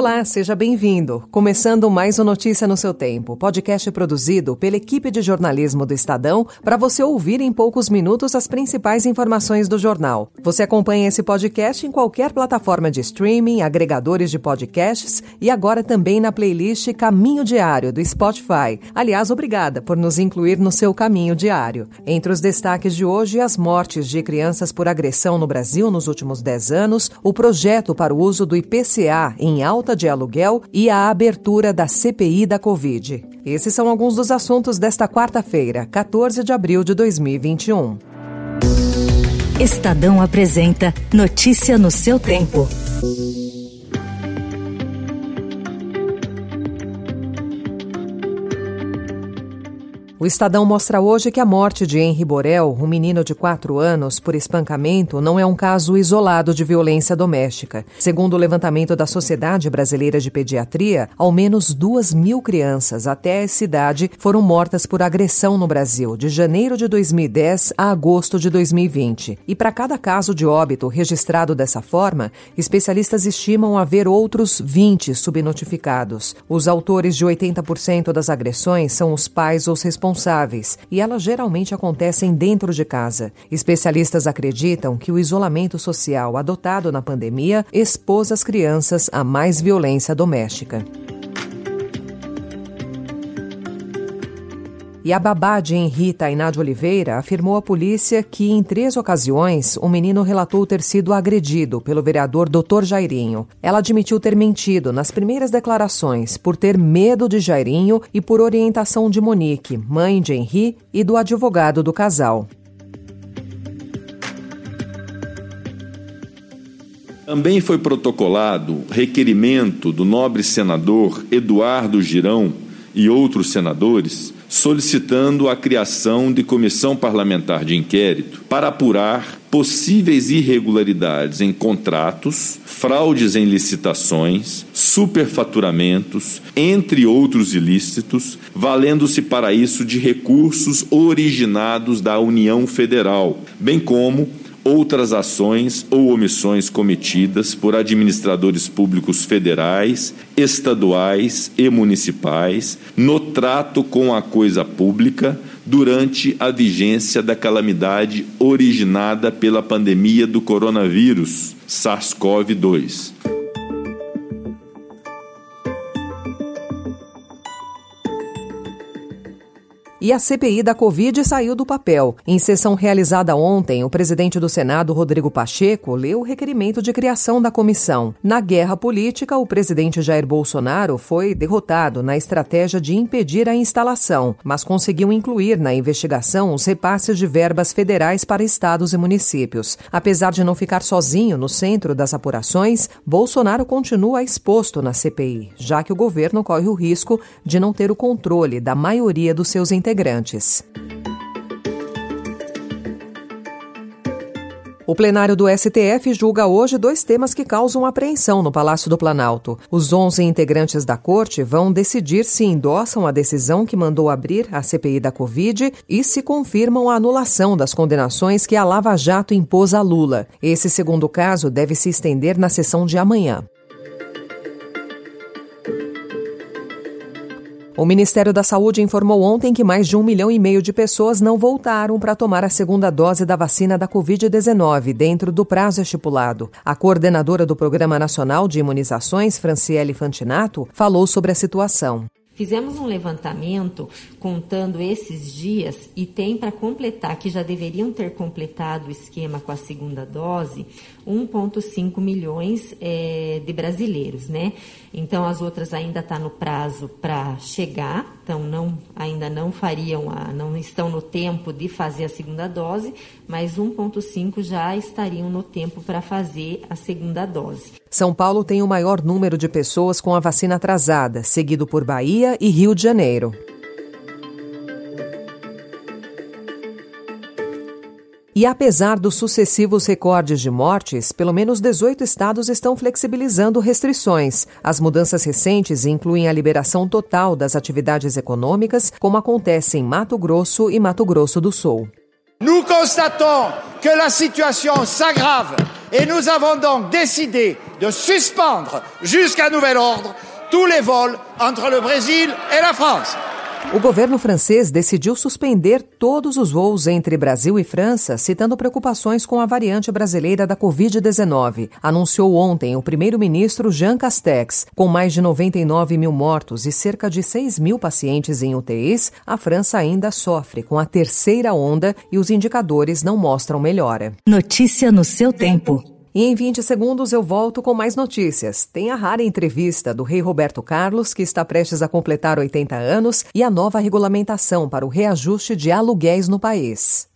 Olá, seja bem-vindo. Começando mais um Notícia no seu tempo, podcast produzido pela equipe de jornalismo do Estadão para você ouvir em poucos minutos as principais informações do jornal. Você acompanha esse podcast em qualquer plataforma de streaming, agregadores de podcasts e agora também na playlist Caminho Diário do Spotify. Aliás, obrigada por nos incluir no seu caminho diário. Entre os destaques de hoje, as mortes de crianças por agressão no Brasil nos últimos 10 anos, o projeto para o uso do IPCA em alta de aluguel e a abertura da CPI da Covid. Esses são alguns dos assuntos desta quarta-feira, 14 de abril de 2021. Estadão apresenta Notícia no seu tempo. O Estadão mostra hoje que a morte de Henri Borel, um menino de 4 anos, por espancamento, não é um caso isolado de violência doméstica. Segundo o levantamento da Sociedade Brasileira de Pediatria, ao menos duas mil crianças até essa idade foram mortas por agressão no Brasil, de janeiro de 2010 a agosto de 2020. E para cada caso de óbito registrado dessa forma, especialistas estimam haver outros 20 subnotificados. Os autores de 80% das agressões são os pais ou os responsáveis responsáveis e elas geralmente acontecem dentro de casa. Especialistas acreditam que o isolamento social adotado na pandemia expôs as crianças a mais violência doméstica. E a babá de Henri Tainá de Oliveira afirmou à polícia que, em três ocasiões, o menino relatou ter sido agredido pelo vereador Dr. Jairinho. Ela admitiu ter mentido nas primeiras declarações por ter medo de Jairinho e por orientação de Monique, mãe de Henri, e do advogado do casal. Também foi protocolado requerimento do nobre senador Eduardo Girão e outros senadores solicitando a criação de comissão parlamentar de inquérito para apurar possíveis irregularidades em contratos, fraudes em licitações, superfaturamentos, entre outros ilícitos, valendo-se para isso de recursos originados da União Federal, bem como outras ações ou omissões cometidas por administradores públicos federais, estaduais e municipais no trato com a coisa pública durante a vigência da calamidade originada pela pandemia do coronavírus SARS-CoV-2. E a CPI da Covid saiu do papel. Em sessão realizada ontem, o presidente do Senado, Rodrigo Pacheco, leu o requerimento de criação da comissão. Na guerra política, o presidente Jair Bolsonaro foi derrotado na estratégia de impedir a instalação, mas conseguiu incluir na investigação os repasses de verbas federais para estados e municípios. Apesar de não ficar sozinho no centro das apurações, Bolsonaro continua exposto na CPI, já que o governo corre o risco de não ter o controle da maioria dos seus integrantes integrantes. O plenário do STF julga hoje dois temas que causam apreensão no Palácio do Planalto. Os 11 integrantes da corte vão decidir se endossam a decisão que mandou abrir a CPI da Covid e se confirmam a anulação das condenações que a Lava Jato impôs a Lula. Esse segundo caso deve se estender na sessão de amanhã. O Ministério da Saúde informou ontem que mais de um milhão e meio de pessoas não voltaram para tomar a segunda dose da vacina da Covid-19 dentro do prazo estipulado. A coordenadora do Programa Nacional de Imunizações, Franciele Fantinato, falou sobre a situação. Fizemos um levantamento contando esses dias e tem para completar, que já deveriam ter completado o esquema com a segunda dose, 1,5 milhões é, de brasileiros, né? Então as outras ainda está no prazo para chegar, então não, ainda não fariam, a, não estão no tempo de fazer a segunda dose, mas 1,5 já estariam no tempo para fazer a segunda dose. São Paulo tem o maior número de pessoas com a vacina atrasada, seguido por Bahia e Rio de Janeiro. E apesar dos sucessivos recordes de mortes, pelo menos 18 estados estão flexibilizando restrições. As mudanças recentes incluem a liberação total das atividades econômicas, como acontece em Mato Grosso e Mato Grosso do Sul. Nous constatons que la situation s'aggrave et nous avons donc décidé de suspendre jusqu'à nouvel ordre tous les vols entre le Brésil et la France. O governo francês decidiu suspender todos os voos entre Brasil e França, citando preocupações com a variante brasileira da Covid-19. Anunciou ontem o primeiro-ministro Jean Castex. Com mais de 99 mil mortos e cerca de 6 mil pacientes em UTIs, a França ainda sofre com a terceira onda e os indicadores não mostram melhora. Notícia no seu tempo. E em 20 segundos eu volto com mais notícias. Tem a rara entrevista do rei Roberto Carlos, que está prestes a completar 80 anos, e a nova regulamentação para o reajuste de aluguéis no país.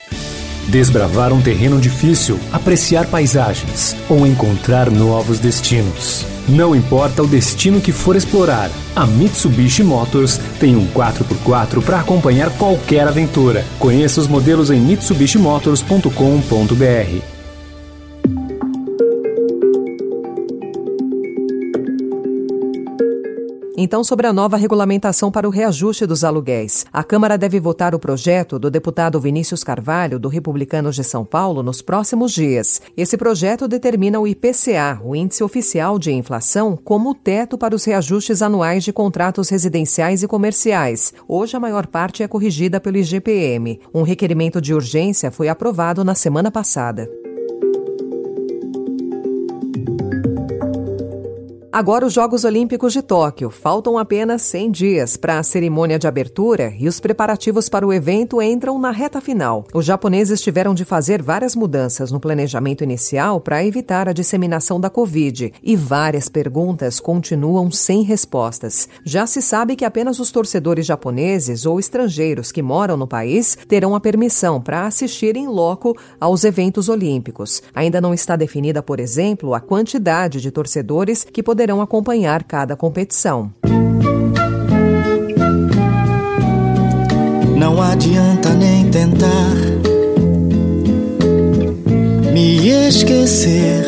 Desbravar um terreno difícil, apreciar paisagens ou encontrar novos destinos. Não importa o destino que for explorar, a Mitsubishi Motors tem um 4x4 para acompanhar qualquer aventura. Conheça os modelos em mitsubishimotors.com.br. Então, sobre a nova regulamentação para o reajuste dos aluguéis. A Câmara deve votar o projeto do deputado Vinícius Carvalho, do Republicanos de São Paulo, nos próximos dias. Esse projeto determina o IPCA, o Índice Oficial de Inflação, como teto para os reajustes anuais de contratos residenciais e comerciais. Hoje, a maior parte é corrigida pelo IGPM. Um requerimento de urgência foi aprovado na semana passada. Agora os Jogos Olímpicos de Tóquio. Faltam apenas 100 dias para a cerimônia de abertura e os preparativos para o evento entram na reta final. Os japoneses tiveram de fazer várias mudanças no planejamento inicial para evitar a disseminação da Covid e várias perguntas continuam sem respostas. Já se sabe que apenas os torcedores japoneses ou estrangeiros que moram no país terão a permissão para assistir em loco aos eventos olímpicos. Ainda não está definida, por exemplo, a quantidade de torcedores que poderão poderão acompanhar cada competição. Não adianta nem tentar me esquecer.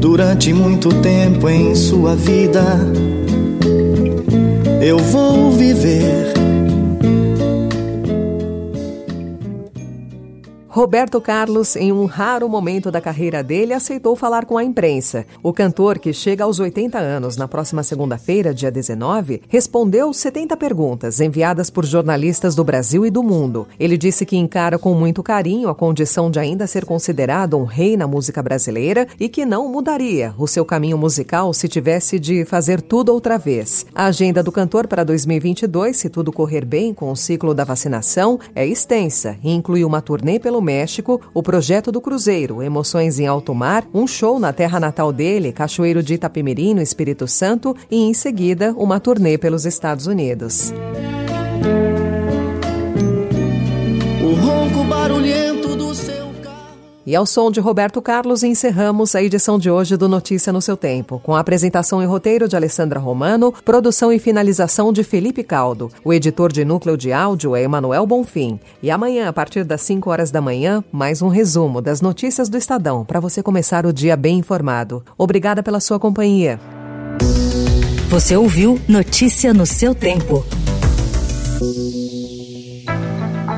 Durante muito tempo em sua vida, eu vou viver Roberto Carlos, em um raro momento da carreira dele, aceitou falar com a imprensa. O cantor, que chega aos 80 anos na próxima segunda-feira, dia 19, respondeu 70 perguntas enviadas por jornalistas do Brasil e do mundo. Ele disse que encara com muito carinho a condição de ainda ser considerado um rei na música brasileira e que não mudaria o seu caminho musical se tivesse de fazer tudo outra vez. A agenda do cantor para 2022, se tudo correr bem com o ciclo da vacinação, é extensa e inclui uma turnê pelo México, o projeto do Cruzeiro, Emoções em Alto Mar, um show na terra natal dele, Cachoeiro de Itapemirim, no Espírito Santo, e em seguida uma turnê pelos Estados Unidos. O ronco barulhento do e ao som de Roberto Carlos, encerramos a edição de hoje do Notícia no seu Tempo, com a apresentação e roteiro de Alessandra Romano, produção e finalização de Felipe Caldo. O editor de núcleo de áudio é Emanuel Bonfim. E amanhã, a partir das 5 horas da manhã, mais um resumo das notícias do Estadão, para você começar o dia bem informado. Obrigada pela sua companhia. Você ouviu Notícia no seu Tempo.